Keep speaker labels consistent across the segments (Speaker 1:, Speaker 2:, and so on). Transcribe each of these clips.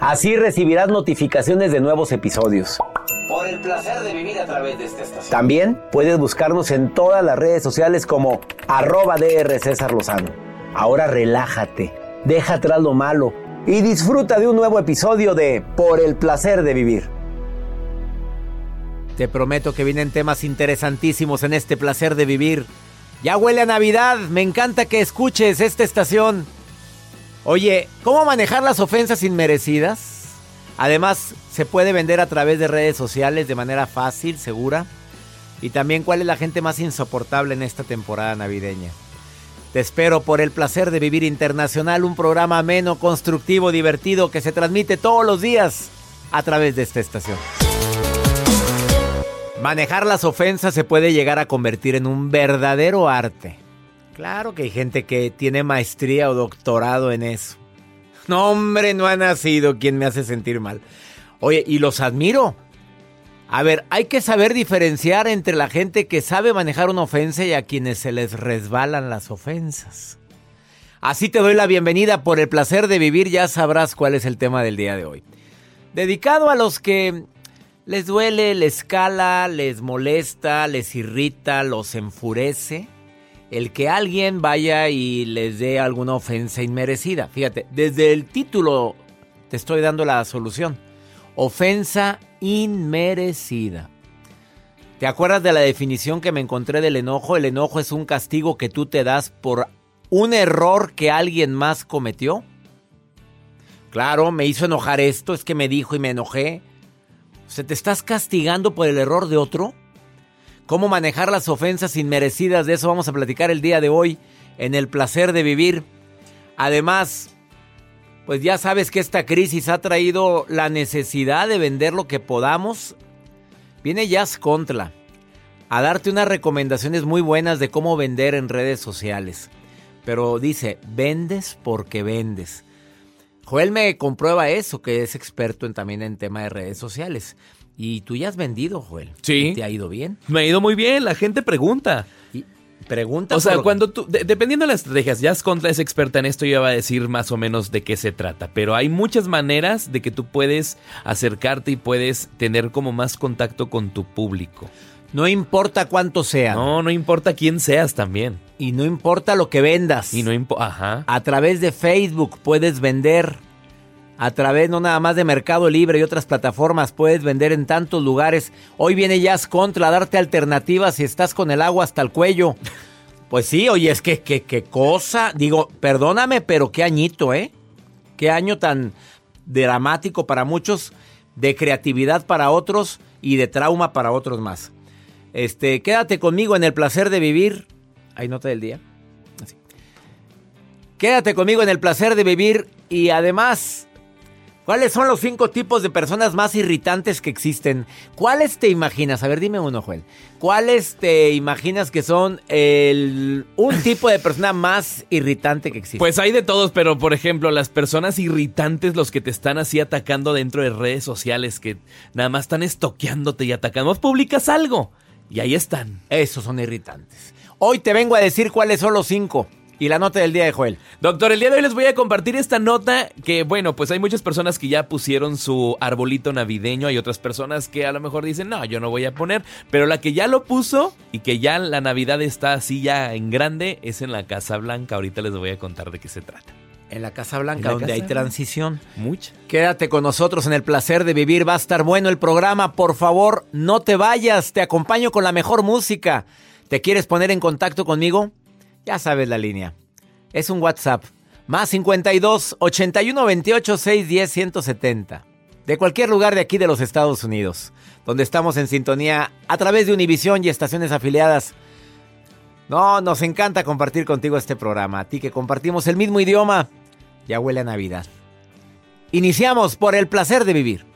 Speaker 1: Así recibirás notificaciones de nuevos episodios. Por el placer de vivir a través de esta estación. También puedes buscarnos en todas las redes sociales como arroba DR César Lozano. Ahora relájate, deja atrás lo malo y disfruta de un nuevo episodio de Por el placer de vivir. Te prometo que vienen temas interesantísimos en este placer de vivir. Ya huele a Navidad, me encanta que escuches esta estación. Oye, ¿cómo manejar las ofensas inmerecidas? Además, se puede vender a través de redes sociales de manera fácil, segura. Y también cuál es la gente más insoportable en esta temporada navideña. Te espero por el placer de vivir internacional, un programa ameno, constructivo, divertido que se transmite todos los días a través de esta estación. Manejar las ofensas se puede llegar a convertir en un verdadero arte. Claro que hay gente que tiene maestría o doctorado en eso. No, hombre, no ha nacido quien me hace sentir mal. Oye, y los admiro. A ver, hay que saber diferenciar entre la gente que sabe manejar una ofensa y a quienes se les resbalan las ofensas. Así te doy la bienvenida por el placer de vivir, ya sabrás cuál es el tema del día de hoy. Dedicado a los que les duele, les cala, les molesta, les irrita, los enfurece el que alguien vaya y les dé alguna ofensa inmerecida. Fíjate, desde el título te estoy dando la solución. Ofensa inmerecida. ¿Te acuerdas de la definición que me encontré del enojo? El enojo es un castigo que tú te das por un error que alguien más cometió. Claro, me hizo enojar esto, es que me dijo y me enojé. O sea, ¿te estás castigando por el error de otro? Cómo manejar las ofensas inmerecidas. De eso vamos a platicar el día de hoy en el placer de vivir. Además, pues ya sabes que esta crisis ha traído la necesidad de vender lo que podamos. Viene Jazz Contra a darte unas recomendaciones muy buenas de cómo vender en redes sociales. Pero dice, vendes porque vendes. Joel me comprueba eso, que es experto también en tema de redes sociales. Y tú ya has vendido, Joel.
Speaker 2: Sí.
Speaker 1: ¿Y ¿Te ha ido bien?
Speaker 2: Me ha ido muy bien, la gente pregunta.
Speaker 1: Y pregunta.
Speaker 2: O sea,
Speaker 1: por-
Speaker 2: cuando tú, de- dependiendo de las estrategias, Jazz Contra es experta en esto y ya va a decir más o menos de qué se trata. Pero hay muchas maneras de que tú puedes acercarte y puedes tener como más contacto con tu público.
Speaker 1: No importa cuánto sea.
Speaker 2: No, no importa quién seas también.
Speaker 1: Y no importa lo que vendas.
Speaker 2: Y no importa, ajá.
Speaker 1: A través de Facebook puedes vender. A través no nada más de Mercado Libre y otras plataformas puedes vender en tantos lugares. Hoy viene Jazz Contra a darte alternativas si estás con el agua hasta el cuello. Pues sí, oye, es que qué cosa. Digo, perdóname, pero qué añito, ¿eh? Qué año tan dramático para muchos, de creatividad para otros y de trauma para otros más. Este, quédate conmigo en el placer de vivir. Hay nota del día. Así. Quédate conmigo en el placer de vivir y además ¿Cuáles son los cinco tipos de personas más irritantes que existen? ¿Cuáles te imaginas? A ver, dime uno, Joel. ¿Cuáles te imaginas que son el, un tipo de persona más irritante que existe?
Speaker 2: Pues hay de todos, pero por ejemplo, las personas irritantes, los que te están así atacando dentro de redes sociales, que nada más están estoqueándote y atacando. Vos publicas algo y ahí están.
Speaker 1: Esos son irritantes. Hoy te vengo a decir cuáles son los cinco. Y la nota del día de Joel.
Speaker 2: Doctor, el día de hoy les voy a compartir esta nota que, bueno, pues hay muchas personas que ya pusieron su arbolito navideño. Hay otras personas que a lo mejor dicen, no, yo no voy a poner. Pero la que ya lo puso y que ya la Navidad está así ya en grande es en la Casa Blanca. Ahorita les voy a contar de qué se trata.
Speaker 1: En la Casa Blanca, donde hay transición.
Speaker 2: Mucha.
Speaker 1: Quédate con nosotros en el placer de vivir. Va a estar bueno el programa. Por favor, no te vayas. Te acompaño con la mejor música. ¿Te quieres poner en contacto conmigo? Ya sabes la línea. Es un WhatsApp. Más 52 81 28 610 170. De cualquier lugar de aquí de los Estados Unidos. Donde estamos en sintonía a través de Univisión y estaciones afiliadas. No, nos encanta compartir contigo este programa. A ti que compartimos el mismo idioma. Ya huele a Navidad. Iniciamos por el placer de vivir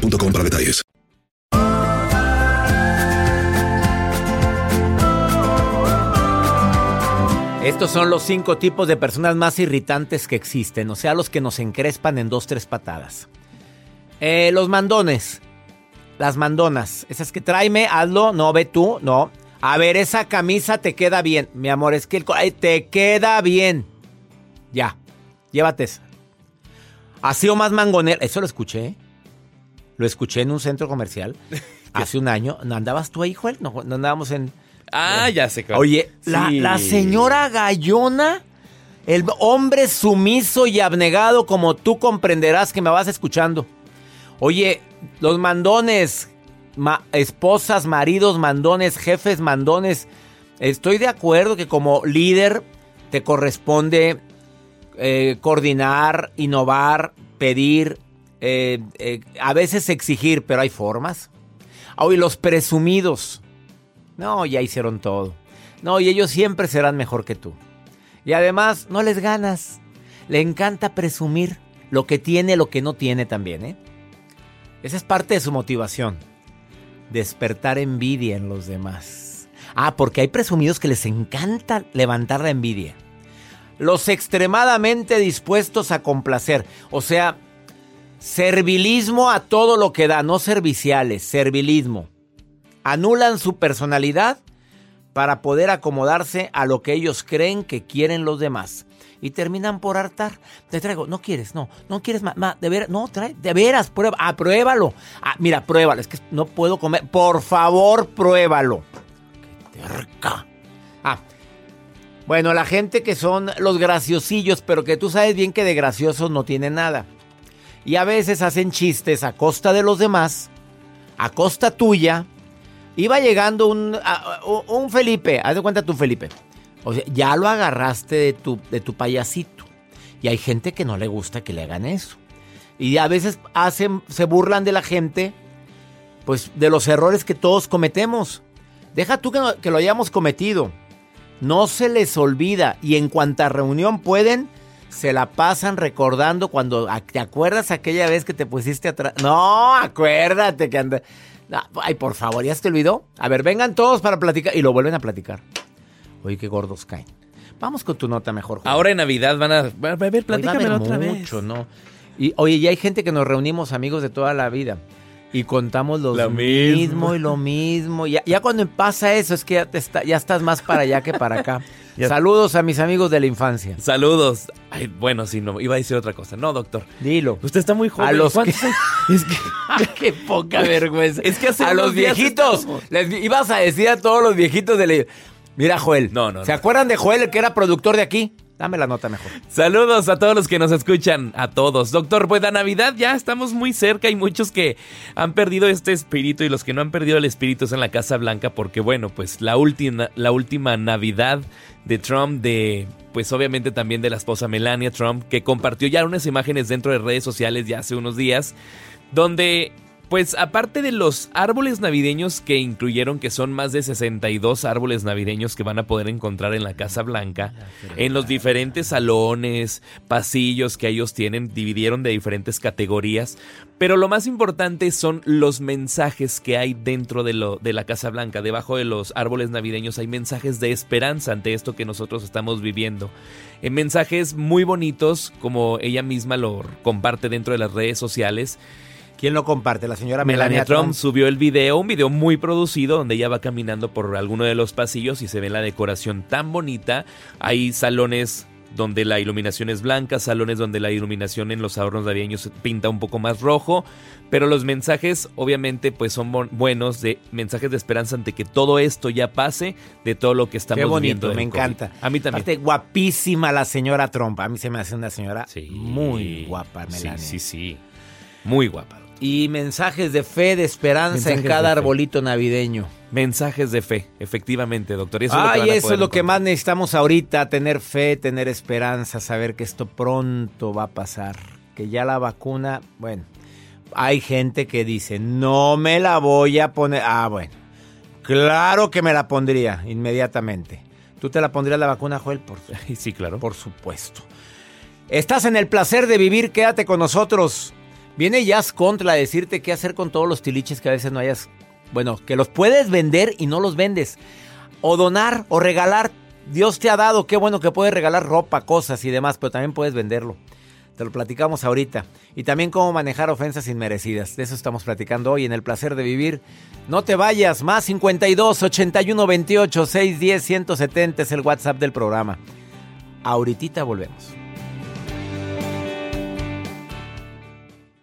Speaker 3: para detalles.
Speaker 1: Estos son los cinco tipos de personas más irritantes que existen, o sea, los que nos encrespan en dos, tres patadas. Eh, los mandones, las mandonas, esas que tráeme, hazlo, no ve tú, no. A ver, esa camisa te queda bien, mi amor, es que el, ay, te queda bien. Ya, llévate esa. Así o más mangonero, eso lo escuché, ¿eh? Lo escuché en un centro comercial hace un año. ¿No andabas tú ahí, Joel? No, no andábamos en...
Speaker 2: Ah, ya sé. Claro.
Speaker 1: Oye, la, señora Gallona, el hombre sumiso y abnegado como tú comprenderás que me vas escuchando. Oye, los mandones, ma- esposas, maridos mandones, jefes mandones. Estoy de acuerdo que como líder te corresponde eh, coordinar, innovar, pedir, eh, eh, a veces exigir, pero hay formas. Hoy los presumidos. No, ya hicieron todo. No, y ellos siempre serán mejor que tú. Y además, no les ganas. Le encanta presumir lo que tiene, lo que no tiene también, ¿eh? Esa es parte de su motivación. Despertar envidia en los demás. Ah, porque hay presumidos que les encanta levantar la envidia. Los extremadamente dispuestos a complacer. O sea, servilismo a todo lo que da, no serviciales, servilismo. Anulan su personalidad para poder acomodarse a lo que ellos creen que quieren los demás. Y terminan por hartar. Te traigo, no quieres, no, no quieres más, de veras, no, trae, de veras, prueba, ah, pruébalo. Ah, mira, pruébalo, es que no puedo comer, por favor, pruébalo. Qué terca. Ah, bueno, la gente que son los graciosillos, pero que tú sabes bien que de graciosos no tienen nada. Y a veces hacen chistes a costa de los demás, a costa tuya, Iba llegando un, un Felipe, haz de cuenta tú Felipe. O sea, ya lo agarraste de tu, de tu payasito. Y hay gente que no le gusta que le hagan eso. Y a veces hacen, se burlan de la gente, pues de los errores que todos cometemos. Deja tú que, que lo hayamos cometido. No se les olvida. Y en cuanta reunión pueden, se la pasan recordando cuando te acuerdas aquella vez que te pusiste atrás. No, acuérdate que anda. Ay, por favor, ¿ya se te olvidó? A ver, vengan todos para platicar. Y lo vuelven a platicar. Oye, qué gordos caen. Vamos con tu nota mejor.
Speaker 2: Ahora en Navidad van a, a ver, otra
Speaker 1: mucho, ¿no? Y oye, ya hay gente que nos reunimos amigos de toda la vida y contamos lo mismo. y lo mismo. Ya, ya cuando pasa eso es que ya, está, ya estás más para allá que para acá. Saludos a mis amigos de la infancia.
Speaker 2: Saludos. Ay, bueno, sí, no, iba a decir otra cosa. No, doctor.
Speaker 1: Dilo.
Speaker 2: Usted está muy joven.
Speaker 1: A los que... es que... Qué poca vergüenza. Es que a los viejitos. Les ibas a decir a todos los viejitos de la... Mira, Joel. No, no. ¿Se acuerdan de Joel, el que era productor de aquí? Dame la nota mejor.
Speaker 2: Saludos a todos los que nos escuchan, a todos. Doctor, pues la Navidad ya estamos muy cerca. Hay muchos que han perdido este espíritu y los que no han perdido el espíritu es en la Casa Blanca porque, bueno, pues la última, la última Navidad de Trump, de pues obviamente también de la esposa Melania Trump, que compartió ya unas imágenes dentro de redes sociales ya hace unos días, donde pues aparte de los árboles navideños que incluyeron que son más de 62 árboles navideños que van a poder encontrar en la Casa Blanca, en los diferentes salones, pasillos que ellos tienen, dividieron de diferentes categorías, pero lo más importante son los mensajes que hay dentro de, lo, de la Casa Blanca, debajo de los árboles navideños hay mensajes de esperanza ante esto que nosotros estamos viviendo. En mensajes muy bonitos, como ella misma lo comparte dentro de las redes sociales,
Speaker 1: ¿Quién lo comparte? La señora
Speaker 2: Melania, Trump, subió el video, un video muy producido donde ella va caminando por alguno de los pasillos y se ve la decoración tan bonita. Hay salones donde la iluminación es blanca, salones donde la iluminación en los adornos navideños pinta un poco más rojo, pero los mensajes obviamente pues son buenos, de mensajes de esperanza ante que todo esto ya pase, de todo lo que estamos
Speaker 1: Qué
Speaker 2: bonito,
Speaker 1: me encanta.
Speaker 2: A mí también.
Speaker 1: Aparte, guapísima la señora Trump, a mí se me hace una señora muy guapa, Melania.
Speaker 2: Sí, sí, sí, muy guapa.
Speaker 1: Y mensajes de fe, de esperanza en cada arbolito navideño.
Speaker 2: Mensajes de fe, efectivamente, doctor.
Speaker 1: eso Ay, es lo eso es lo que más necesitamos ahorita, tener fe, tener esperanza, saber que esto pronto va a pasar. Que ya la vacuna, bueno, hay gente que dice, no me la voy a poner. Ah, bueno, claro que me la pondría inmediatamente. ¿Tú te la pondrías la vacuna, Joel? Por,
Speaker 2: sí, claro.
Speaker 1: Por supuesto. Estás en el placer de vivir, quédate con nosotros. Viene Jazz Contra a decirte qué hacer con todos los tiliches que a veces no hayas. Bueno, que los puedes vender y no los vendes. O donar o regalar. Dios te ha dado, qué bueno que puedes regalar ropa, cosas y demás, pero también puedes venderlo. Te lo platicamos ahorita. Y también cómo manejar ofensas inmerecidas. De eso estamos platicando hoy en El Placer de Vivir. No te vayas, más 52 81 28 610 170 es el WhatsApp del programa. Ahorita volvemos.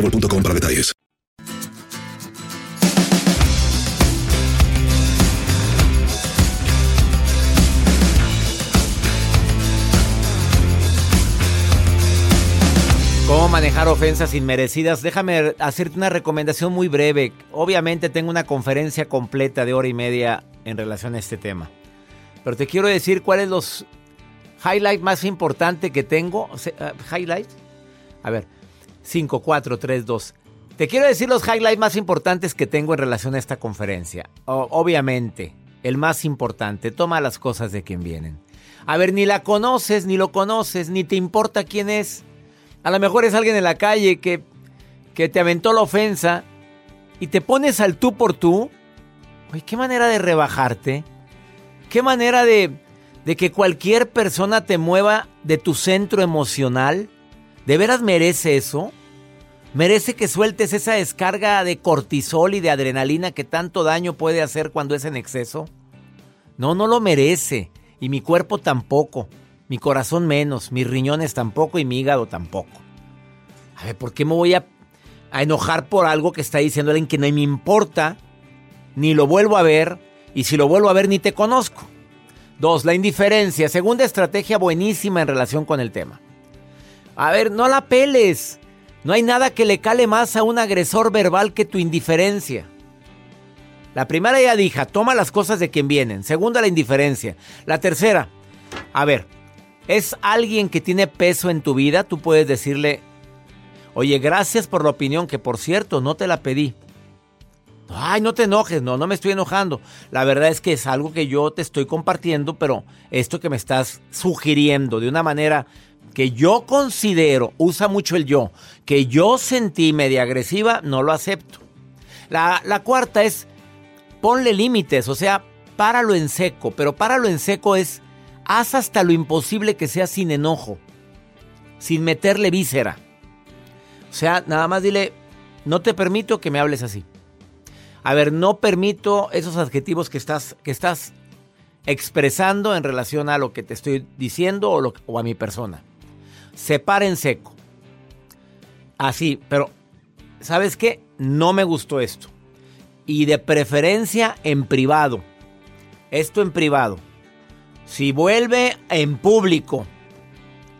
Speaker 3: para.
Speaker 1: ¿Cómo manejar ofensas inmerecidas? Déjame hacerte una recomendación muy breve. Obviamente tengo una conferencia completa de hora y media en relación a este tema. Pero te quiero decir cuáles los highlights más importantes que tengo. Uh, ¿Highlights? A ver, 5, 4, 3, 2. Te quiero decir los highlights más importantes que tengo en relación a esta conferencia. Obviamente, el más importante, toma las cosas de quien vienen. A ver, ni la conoces, ni lo conoces, ni te importa quién es. A lo mejor es alguien en la calle que, que te aventó la ofensa y te pones al tú por tú. Oye, qué manera de rebajarte. Qué manera de, de que cualquier persona te mueva de tu centro emocional. ¿De veras merece eso? ¿Merece que sueltes esa descarga de cortisol y de adrenalina que tanto daño puede hacer cuando es en exceso? No, no lo merece. Y mi cuerpo tampoco. Mi corazón menos. Mis riñones tampoco y mi hígado tampoco. A ver, ¿por qué me voy a, a enojar por algo que está diciendo alguien que no me importa? Ni lo vuelvo a ver. Y si lo vuelvo a ver, ni te conozco. Dos, la indiferencia. Segunda estrategia buenísima en relación con el tema. A ver, no la peles. No hay nada que le cale más a un agresor verbal que tu indiferencia. La primera ya dije, toma las cosas de quien vienen. Segunda, la indiferencia. La tercera, a ver, es alguien que tiene peso en tu vida, tú puedes decirle, oye, gracias por la opinión, que por cierto, no te la pedí. Ay, no te enojes, no, no me estoy enojando. La verdad es que es algo que yo te estoy compartiendo, pero esto que me estás sugiriendo de una manera que yo considero, usa mucho el yo, que yo sentí media agresiva, no lo acepto. La, la cuarta es, ponle límites, o sea, páralo en seco, pero páralo en seco es, haz hasta lo imposible que sea sin enojo, sin meterle víscera. O sea, nada más dile, no te permito que me hables así. A ver, no permito esos adjetivos que estás, que estás expresando en relación a lo que te estoy diciendo o, a mi persona. Separa en seco. Así, pero ¿sabes qué? No me gustó esto. Y de preferencia en privado. Esto en privado. Si vuelve en público,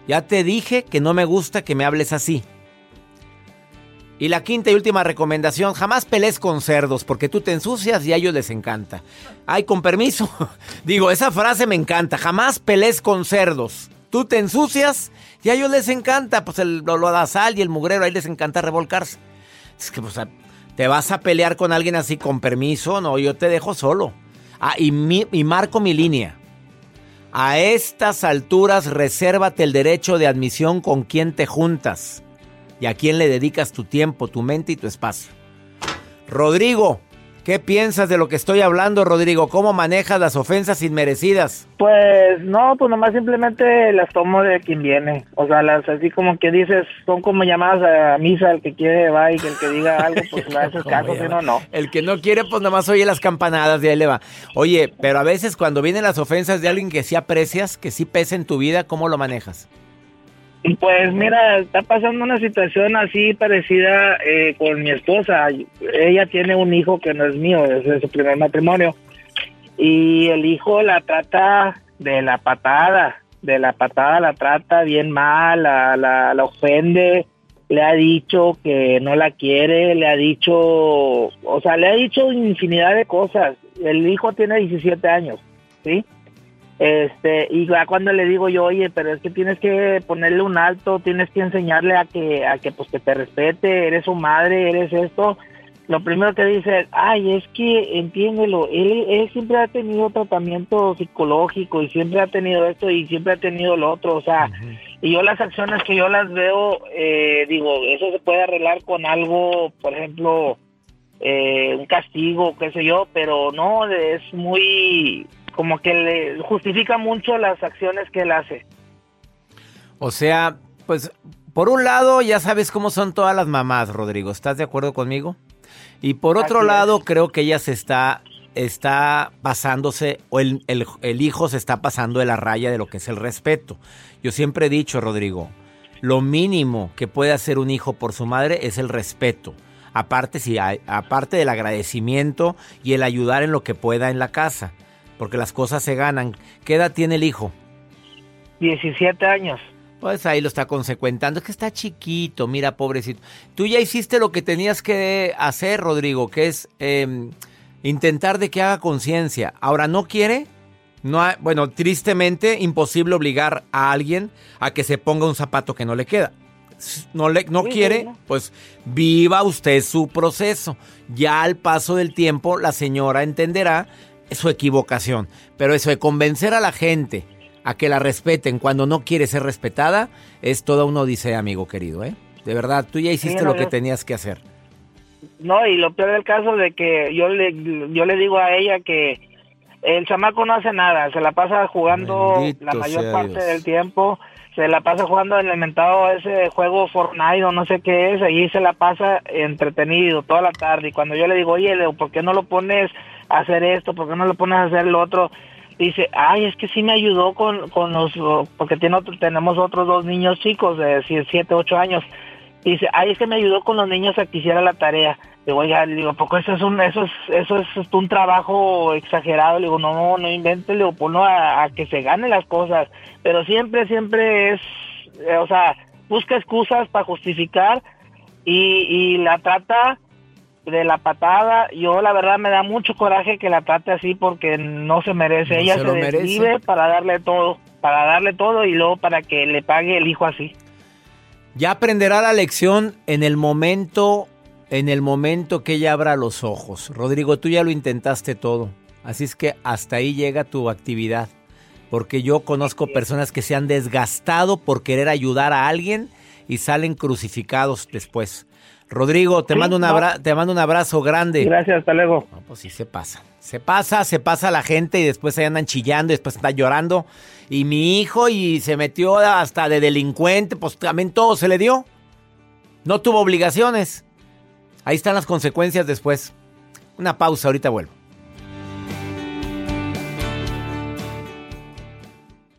Speaker 1: ya te dije que no me gusta que me hables así. Y la quinta y última recomendación, jamás pelees con cerdos porque tú te ensucias y a ellos les encanta. Ay, con permiso. Digo, esa frase me encanta. Jamás pelees con cerdos. Tú te ensucias y a ellos les encanta. Pues el lo, lo sal y el mugrero, ahí les encanta revolcarse. Es que, pues, te vas a pelear con alguien así con permiso. No, yo te dejo solo. Ah, y, mi- y marco mi línea. A estas alturas, resérvate el derecho de admisión con quien te juntas y a quién le dedicas tu tiempo, tu mente y tu espacio. Rodrigo, ¿qué ¿Qué piensas de lo que estoy hablando, Rodrigo? ¿Cómo manejas las ofensas inmerecidas?
Speaker 4: Pues no, pues nomás simplemente las tomo de quien viene. O sea, las así como que dices, son como llamadas a misa, el que quiere va y que el que diga algo, pues le haces caso, si no, no.
Speaker 1: El que no quiere, pues nomás oye las campanadas de ahí le va. Oye, pero a veces cuando vienen las ofensas de alguien que sí aprecias, que sí pesa en tu vida, ¿cómo lo manejas?
Speaker 4: Pues mira, está pasando una situación así parecida eh, con mi esposa. Ella tiene un hijo que no es mío, es de su primer matrimonio. Y el hijo la trata de la patada, de la patada la trata bien mal, la, la, la ofende, le ha dicho que no la quiere, le ha dicho, o sea, le ha dicho infinidad de cosas. El hijo tiene 17 años, ¿sí? Este, y ya cuando le digo yo, oye, pero es que tienes que ponerle un alto, tienes que enseñarle a que, a que pues que te respete, eres su madre, eres esto. Lo primero que dice, ay, es que entiéndelo, él, él siempre ha tenido tratamiento psicológico y siempre ha tenido esto y siempre ha tenido lo otro, o sea, y yo las acciones que yo las veo, eh, digo, eso se puede arreglar con algo, por ejemplo, eh, un castigo, qué sé yo, pero no, es muy, como que le justifica mucho las acciones que él hace.
Speaker 1: O sea, pues por un lado ya sabes cómo son todas las mamás, Rodrigo, ¿estás de acuerdo conmigo? Y por otro
Speaker 4: Así
Speaker 1: lado creo que ella se está, está pasándose, o el, el- el hijo se está pasando de la raya de lo que es el respeto. Yo siempre he dicho, Rodrigo, lo mínimo que puede hacer un hijo por su madre es el respeto. Aparte, si hay- aparte del agradecimiento y el ayudar en lo que pueda en la casa, porque las cosas se ganan. ¿Qué edad tiene el hijo?
Speaker 4: 17 años.
Speaker 1: Pues ahí lo está consecuentando. Es que está chiquito, mira, pobrecito. Tú ya hiciste lo que tenías que hacer, Rodrigo, que es eh, intentar de que haga conciencia. Ahora, ¿no quiere? No ha- bueno, tristemente, imposible obligar a alguien a que se ponga un zapato que no le queda. No, le, no
Speaker 4: Sí,
Speaker 1: quiere,
Speaker 4: sí, no.
Speaker 1: pues viva usted su proceso. Ya al paso del tiempo, la señora entenderá su equivocación. Pero eso de convencer a la gente a que la respeten cuando no quiere ser respetada es toda una odisea, amigo querido, ¿eh? De verdad, tú ya hiciste
Speaker 4: Sí, no,
Speaker 1: lo que tenías que hacer.
Speaker 4: No, y lo peor del caso de que yo le, yo le digo a ella que el chamaco no hace nada, se la pasa jugando
Speaker 1: Bendito
Speaker 4: la mayor parte
Speaker 1: Dios.
Speaker 4: del tiempo, se la pasa jugando en el inventado ese juego Fortnite o no sé qué es, allí se la pasa entretenido toda la tarde y cuando yo le digo, oye, Leo, ¿por qué no lo pones hacer esto? ¿Por qué no lo pones a hacer lo otro? Dice, ay, es que sí me ayudó con, con los, porque tiene otro, tenemos otros dos niños chicos de 7, 8 años. Dice, ay, es que me ayudó con los niños a que hiciera la tarea. Digo, oiga, le digo, poco eso es un, eso es, eso es un trabajo exagerado. Le digo, no, no invente, le digo, ponlo a, a que se gane las cosas. Pero siempre, siempre es, eh, o sea, busca excusas para justificar y, y la trata de la patada. Yo la verdad me da mucho coraje que la trate así porque no se merece.
Speaker 1: No
Speaker 4: Ella
Speaker 1: se
Speaker 4: se,
Speaker 1: merece.
Speaker 4: para darle todo, para darle todo y luego para que le pague el hijo así.
Speaker 1: Ya aprenderá la lección en el momento, en el momento que ella abra los ojos. Rodrigo, tú ya lo intentaste todo. Así es que hasta ahí llega tu actividad. Porque yo conozco personas que se han desgastado por querer ayudar a alguien y salen crucificados después. Rodrigo, te,
Speaker 4: Sí,
Speaker 1: mando, un
Speaker 4: no.
Speaker 1: te mando un abrazo grande.
Speaker 4: Gracias, hasta luego.
Speaker 1: No, pues sí se pasa. Se pasa, se pasa la gente y después se andan chillando y después está llorando. Y mi hijo y se metió hasta de delincuente, pues también todo se le dio. No tuvo obligaciones. Ahí están las consecuencias después. Una pausa, ahorita vuelvo.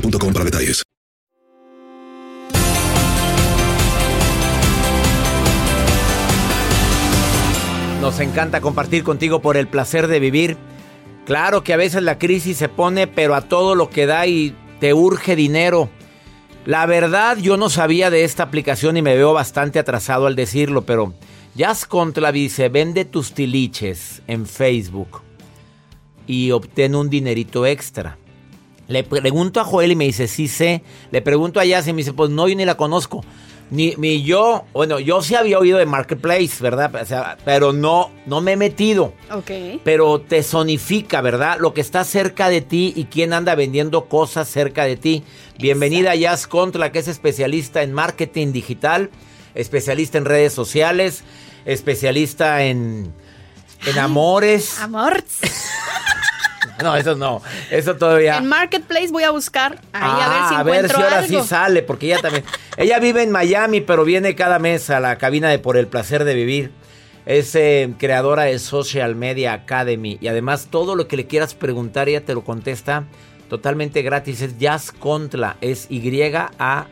Speaker 3: para detalles.
Speaker 1: Nos encanta compartir contigo por el placer de vivir. Claro que a veces la crisis se pone, pero a todo lo que da y te urge dinero. La verdad, yo no sabía de esta aplicación y me veo bastante atrasado al decirlo, pero Jazz Contra dice, vende tus tiliches en Facebook y obtén un dinerito extra. Le pregunto a Joel y me dice, sí sé. Le pregunto a Jazz y me dice, pues no, yo ni la conozco. Ni, ni yo, bueno, yo sí había oído de Marketplace, ¿verdad? O sea, pero no, no me he metido.
Speaker 5: Ok.
Speaker 1: Pero te sonifica, ¿verdad? Lo que está cerca de ti y quién anda vendiendo cosas cerca de ti. Bienvenida a Jazz Contra, que es especialista en marketing digital, especialista en redes sociales, especialista en, en amores.
Speaker 5: Amor.
Speaker 1: No, eso no. Eso todavía.
Speaker 5: En Marketplace voy a buscar ahí a ver si
Speaker 1: Ah, a ver
Speaker 5: encuentro
Speaker 1: si ahora
Speaker 5: algo.
Speaker 1: sí sale, porque ella también. ella vive en Miami, pero viene cada mes a la cabina de Por el placer de vivir. Es eh, creadora de Social Media Academy. Y además, todo lo que le quieras preguntar, ella te lo contesta totalmente gratis. Es Jazz Contla. Es Y-A.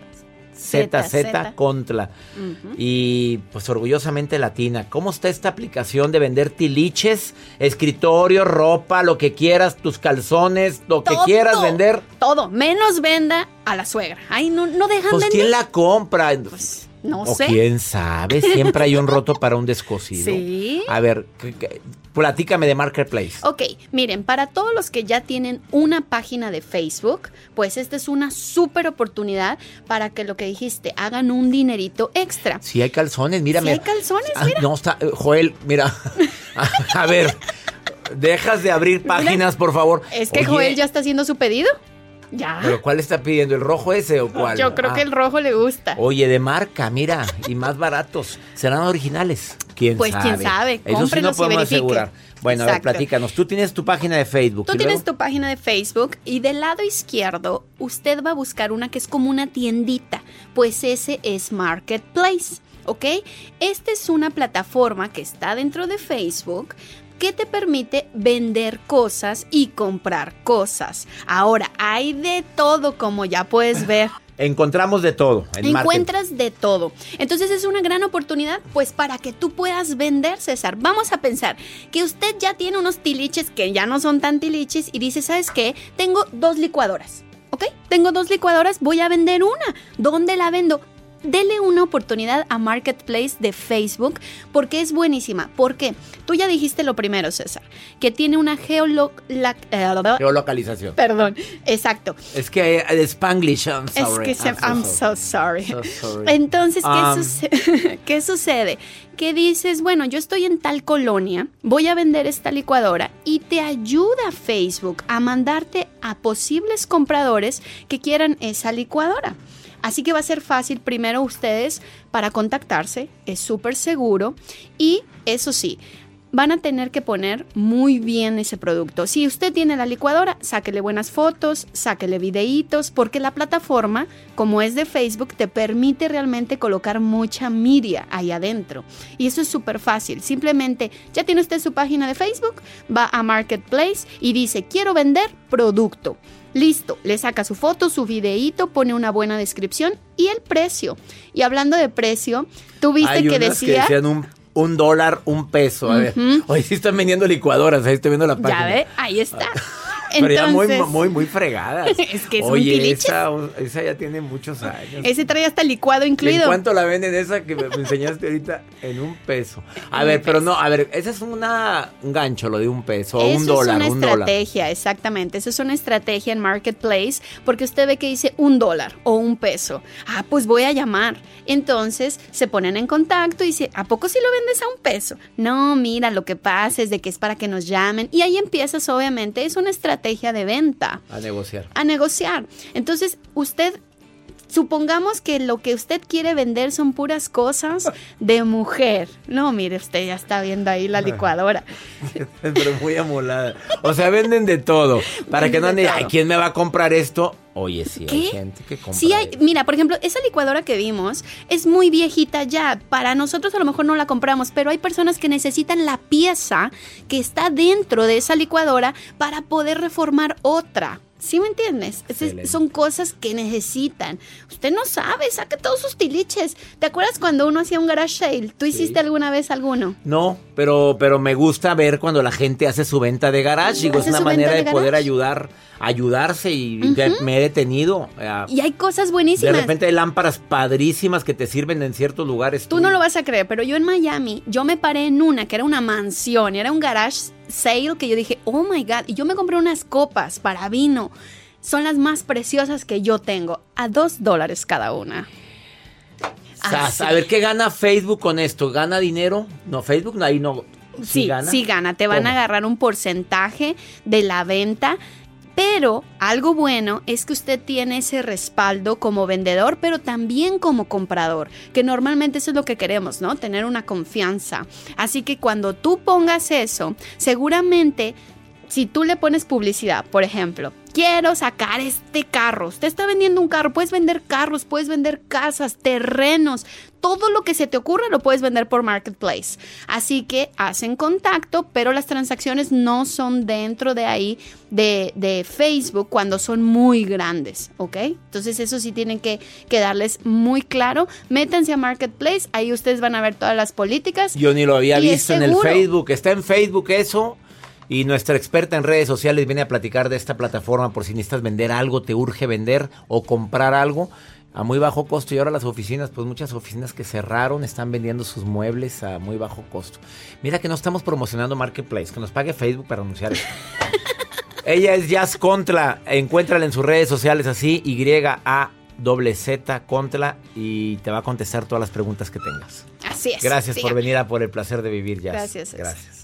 Speaker 1: Z,
Speaker 5: Z,
Speaker 1: Z,
Speaker 5: Z.
Speaker 1: Contla.
Speaker 5: Ujú.
Speaker 1: Y pues orgullosamente latina. ¿Cómo está esta aplicación de vender tiliches, escritorio, ropa, lo que quieras, tus calzones, lo que quieras vender?
Speaker 5: Todo, menos venda a la suegra. Ay, no, no dejan
Speaker 1: Pues
Speaker 5: vender.
Speaker 1: quién la compra.
Speaker 5: no
Speaker 1: o
Speaker 5: sé.
Speaker 1: quién sabe, siempre hay un roto para un descosido.
Speaker 5: Sí.
Speaker 1: A ver. Platícame de Marketplace.
Speaker 5: Ok, miren, para todos los que ya tienen una página de Facebook, pues esta es una súper oportunidad para que lo que dijiste, hagan un dinerito extra.
Speaker 1: Si hay calzones, mírame.
Speaker 5: Sí hay calzones,
Speaker 1: Ah,
Speaker 5: mira.
Speaker 1: no está, eh, Joel, mira. a, a ver, dejas de abrir páginas, por favor.
Speaker 5: Es que
Speaker 1: Oye,
Speaker 5: Joel ya está haciendo su pedido. Ya.
Speaker 1: ¿Pero cuál está pidiendo? ¿El rojo ese o cuál?
Speaker 5: Yo creo
Speaker 1: Ah.
Speaker 5: que el rojo le gusta.
Speaker 1: Oye, de marca, mira, y más baratos. ¿Serán originales? ¿Quién
Speaker 5: Pues,
Speaker 1: sabe?
Speaker 5: quién sabe.
Speaker 1: Eso sí no podemos asegurar. Bueno, a ver,
Speaker 5: Exacto.
Speaker 1: platícanos. Tú tienes tu página de Facebook.
Speaker 5: Tú
Speaker 1: ¿y
Speaker 5: tienes
Speaker 1: luego?
Speaker 5: tu página de Facebook y del lado izquierdo usted va a buscar una que es como una tiendita, pues ese es Marketplace, ¿ok? Esta es una plataforma que está dentro de Facebook que te permite vender cosas y comprar cosas. Ahora, hay de todo como ya puedes ver.
Speaker 1: Encontramos de todo. En marketing.
Speaker 5: Encuentras de todo. Entonces es una gran oportunidad, pues para que tú puedas vender, César. Vamos a pensar que usted ya tiene unos tiliches que ya no son tan tiliches y dice, ¿sabes qué? Tengo dos licuadoras. ¿Ok? Tengo dos licuadoras, voy a vender una. ¿Dónde la vendo? Dele una oportunidad a Marketplace de Facebook porque es buenísima. ¿Por qué? Tú ya dijiste lo primero, César, que tiene una geolo... la- eh,
Speaker 1: Geolocalización.
Speaker 5: Perdón, exacto.
Speaker 1: Es que eh, Spanglish, I'm
Speaker 5: Es
Speaker 1: sorry.
Speaker 5: que se- I'm so sorry.
Speaker 1: So sorry.
Speaker 5: Entonces, ¿qué,
Speaker 1: Um,
Speaker 5: suce- ¿qué sucede? Que dices, bueno, yo estoy en tal colonia, voy a vender esta licuadora y te ayuda Facebook a mandarte a posibles compradores que quieran esa licuadora. Así que va a ser fácil primero ustedes para contactarse, es súper seguro y eso sí, van a tener que poner muy bien ese producto. Si usted tiene la licuadora, sáquele buenas fotos, sáquele videitos, porque la plataforma, como es de Facebook, te permite realmente colocar mucha media ahí adentro. Y eso es súper fácil. Simplemente, ya tiene usted su página de Facebook, va a Marketplace y dice, quiero vender producto. Listo, le saca su foto, su videíto, pone una buena descripción y el precio. Y hablando de precio, tú viste
Speaker 1: Hay
Speaker 5: que
Speaker 1: unas
Speaker 5: decía...
Speaker 1: decían un, un dólar, un peso. A ver.
Speaker 5: Ujú.
Speaker 1: Hoy sí están vendiendo licuadoras, ahí estoy viendo la página.
Speaker 5: Ya ve, ahí está.
Speaker 1: Pero ya muy, muy, muy fregadas.
Speaker 5: Es que es un
Speaker 1: Oye, esa, esa ya tiene muchos años.
Speaker 5: ese trae hasta licuado
Speaker 1: ¿En
Speaker 5: incluido.
Speaker 1: cuánto la venden esa que me enseñaste ahorita? En un peso. A ver, pero no, a ver, ese es una, un gancho, lo de un peso, o
Speaker 5: Eso
Speaker 1: un dólar,
Speaker 5: es
Speaker 1: un
Speaker 5: una
Speaker 1: dólar.
Speaker 5: estrategia, exactamente. Eso es una estrategia en Marketplace porque usted ve que dice un dólar o un peso. Ah, pues voy a llamar. Entonces se ponen en contacto y dice, ¿a poco si lo vendes a un peso? No, mira, lo que pasa es de que es para que nos llamen. Y ahí empiezas, obviamente, es una estrategia de venta
Speaker 1: A negociar.
Speaker 5: a negociar. Entonces, usted, supongamos que lo que usted quiere vender son puras cosas de mujer. No, mire, usted ya está viendo ahí la licuadora.
Speaker 1: Pero muy amolada. O sea, venden de todo. Para que no
Speaker 5: Venden de
Speaker 1: ande, ay,
Speaker 5: todo.
Speaker 1: ¿quién me va a comprar esto? Oye, sí, hay gente que compra.
Speaker 5: Sí hay,
Speaker 1: eso.
Speaker 5: mira, por ejemplo, esa licuadora que vimos es muy viejita ya. Para nosotros a lo mejor no la compramos, pero hay personas que necesitan la pieza que está dentro de esa licuadora para poder reformar otra. ¿Sí me entiendes? Es- son cosas que necesitan. Usted no sabe, saque todos sus tiliches. ¿Te acuerdas cuando uno hacía un garage sale? ¿Tú hiciste alguna vez alguno?
Speaker 1: No, pero, pero me gusta ver cuando la gente hace su venta de garage. Digo, es una manera de,
Speaker 5: de
Speaker 1: poder ayudar, ayudarse y me he detenido. eh,
Speaker 5: Y hay cosas
Speaker 1: de
Speaker 5: buenísimas.
Speaker 1: repente hay lámparas padrísimas que te sirven en ciertos lugares.
Speaker 5: Tú no lo vas a creer, pero yo en Miami, yo me paré en una que era una mansión, era un garage sale que yo dije, oh my God, y yo me compré unas copas para vino. Son las más preciosas que yo tengo, a dos dólares cada una.
Speaker 1: A ver, ¿qué gana Facebook con esto? ¿Gana dinero? No, Facebook ahí no. ¿Sí,
Speaker 5: Sí,
Speaker 1: gana?
Speaker 5: sí gana. Te van
Speaker 1: ¿Cómo?
Speaker 5: a agarrar un porcentaje de la venta. Pero algo bueno es que usted tiene ese respaldo como vendedor, pero también como comprador, que normalmente eso es lo que queremos, ¿no? Tener una confianza. Así que cuando tú pongas eso, seguramente si tú le pones publicidad, por ejemplo, quiero sacar este carro, usted está vendiendo un carro, puedes vender carros, puedes vender casas, terrenos, todo lo que se te ocurra lo puedes vender por Marketplace. Así que hacen contacto, pero las transacciones no son dentro de ahí de, de Facebook cuando son muy grandes, ¿ok? Entonces eso sí tienen que, que darles muy claro. Métanse a Marketplace, ahí ustedes van a ver todas las políticas.
Speaker 1: Yo ni lo había
Speaker 5: Y
Speaker 1: visto en el. Facebook. Está en Facebook eso. Y nuestra experta en redes sociales viene a platicar de esta plataforma por si necesitas vender algo, te urge vender o comprar algo a muy bajo costo. Y ahora las oficinas, pues muchas oficinas que cerraron están vendiendo sus muebles a muy bajo costo. Mira que no estamos promocionando Marketplace, que nos pague Facebook para anunciar esto. Ella es Jazz Contra. Encuéntrala en sus redes sociales así, Y-A. Doble Z Contra y te va a contestar todas las preguntas que tengas.
Speaker 5: Así es.
Speaker 1: Gracias por venir a por el placer de vivir, Jazz.
Speaker 5: Gracias.
Speaker 1: Gracias.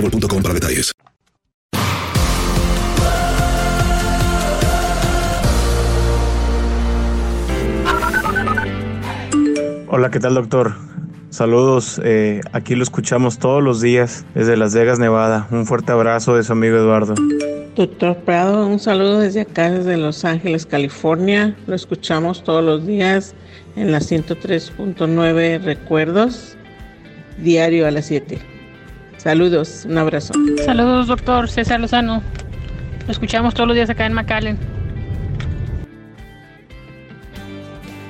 Speaker 3: boostmobile.com para detalles.
Speaker 6: Hola, ¿qué tal doctor? Saludos, eh, aquí lo escuchamos todos los días desde Las Vegas, Nevada. Un fuerte abrazo de su amigo Eduardo.
Speaker 7: Doctor Prado, un saludo desde acá, desde Los Ángeles, California. Lo escuchamos todos los días en la 103.9 Recuerdos, diario a las 7. Saludos, un abrazo.
Speaker 8: Saludos, doctor César Lozano. Lo escuchamos todos los días acá en McAllen.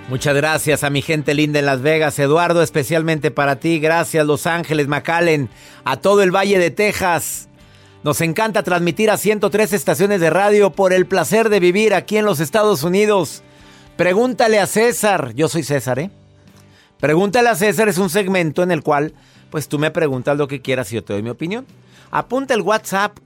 Speaker 1: Muchas gracias a mi gente linda en Las Vegas, Eduardo, especialmente para ti. Gracias, Los Ángeles, McAllen, a todo el Valle de Texas. Nos encanta transmitir a 103 estaciones de radio por el placer de vivir aquí en los Estados Unidos. Pregúntale a César. Yo soy César, ¿eh? Pregúntale a César es un segmento en el cual, pues tú me preguntas lo que quieras y yo te doy mi opinión. Apunta el WhatsApp.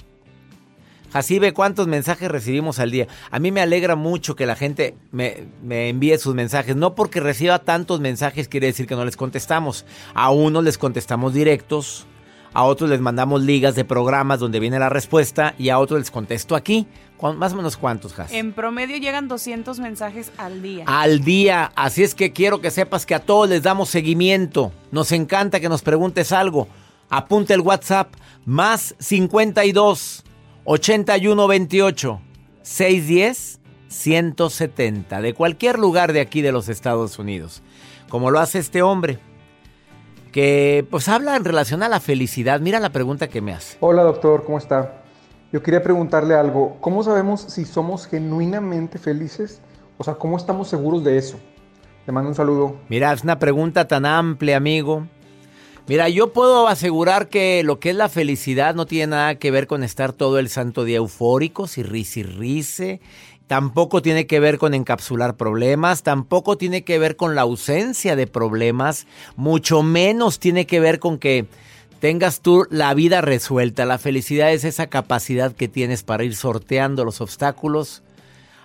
Speaker 1: Así ve cuántos mensajes recibimos al día. A mí me alegra mucho que la gente me, me, envíe sus mensajes. No porque reciba tantos mensajes quiere decir que no les contestamos. A unos les contestamos directos, a otros les mandamos ligas de programas donde viene la respuesta y a otros les contesto aquí. Más o menos cuántos, Has.
Speaker 9: En promedio llegan 200 mensajes al día.
Speaker 1: Al día. Así es que quiero que sepas que a todos les damos seguimiento. Nos encanta que nos preguntes algo. Apunta el WhatsApp más 52 81 28 610 170 de cualquier lugar de aquí de los Estados Unidos. Como lo hace este hombre que pues habla en relación a la felicidad. Mira la pregunta que me hace.
Speaker 10: Hola doctor, ¿cómo está? Yo quería preguntarle algo. ¿Cómo sabemos si somos genuinamente felices? O sea, ¿cómo estamos seguros de eso? Le mando un saludo.
Speaker 1: Mira, es una pregunta tan amplia, amigo. Mira, yo puedo asegurar que lo que es la felicidad no tiene nada que ver con estar todo el santo día eufóricos y risa y rice. Tampoco tiene que ver con encapsular problemas, tampoco tiene que ver con la ausencia de problemas, mucho menos tiene que ver con que tengas tú la vida resuelta. La felicidad es esa capacidad que tienes para ir sorteando los obstáculos,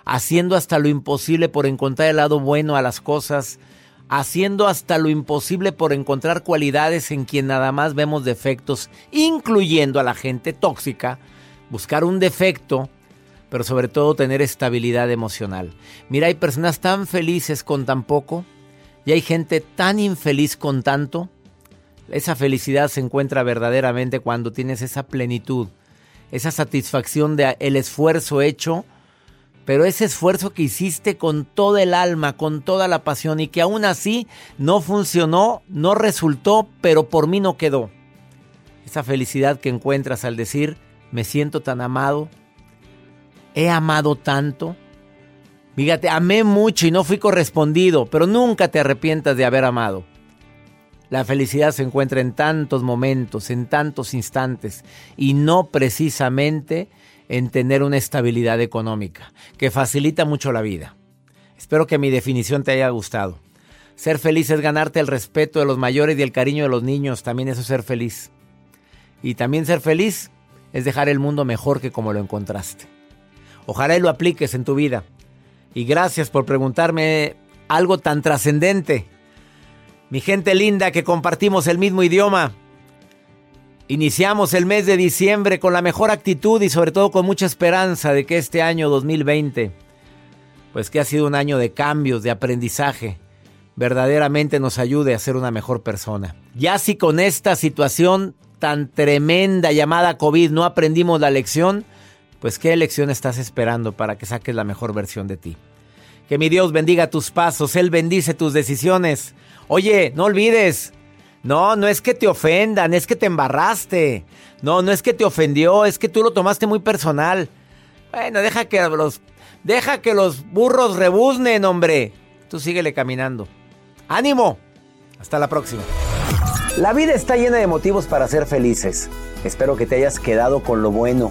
Speaker 1: haciendo hasta lo imposible por encontrar el lado bueno a las cosas, haciendo hasta lo imposible por encontrar cualidades en quien nada más vemos defectos, incluyendo a la gente tóxica, buscar un defecto, pero sobre todo tener estabilidad emocional. Mira, hay personas tan felices con tan poco y hay gente tan infeliz con tanto. Esa felicidad se encuentra verdaderamente cuando tienes esa plenitud, esa satisfacción de el esfuerzo hecho, pero ese esfuerzo que hiciste con toda el alma, con toda la pasión y que aún así no funcionó, no resultó, pero por mí no quedó. Esa felicidad que encuentras al decir, me siento tan amado, he amado tanto. Fíjate, amé mucho y no fui correspondido, pero nunca te arrepientas de haber amado. La felicidad se encuentra en tantos momentos, en tantos instantes, y no precisamente en tener una estabilidad económica, que facilita mucho la vida. Espero que mi definición te haya gustado. Ser feliz es ganarte el respeto de los mayores y el cariño de los niños, también eso es ser feliz. Y también ser feliz es dejar el mundo mejor que como lo encontraste. Ojalá y lo apliques en tu vida. Y gracias por preguntarme algo tan trascendente. Mi gente linda que compartimos el mismo idioma. Iniciamos el mes de diciembre con la mejor actitud y sobre todo con mucha esperanza de que este año 2020, pues que ha sido un año de cambios, de aprendizaje, verdaderamente nos ayude a ser una mejor persona. Ya si con esta situación tan tremenda llamada COVID no aprendimos la lección, pues qué lección estás esperando para que saques la mejor versión de ti. Que mi Dios bendiga tus pasos, Él bendice tus decisiones. Oye, no olvides, no, no es que te ofendan, es que te embarraste. No, no es que te ofendió, es que tú lo tomaste muy personal. Bueno, deja que los, deja que los burros rebuznen, hombre. Tú síguele caminando. ¡Ánimo! Hasta la próxima. La vida está llena de motivos para ser felices. Espero que te hayas quedado con lo bueno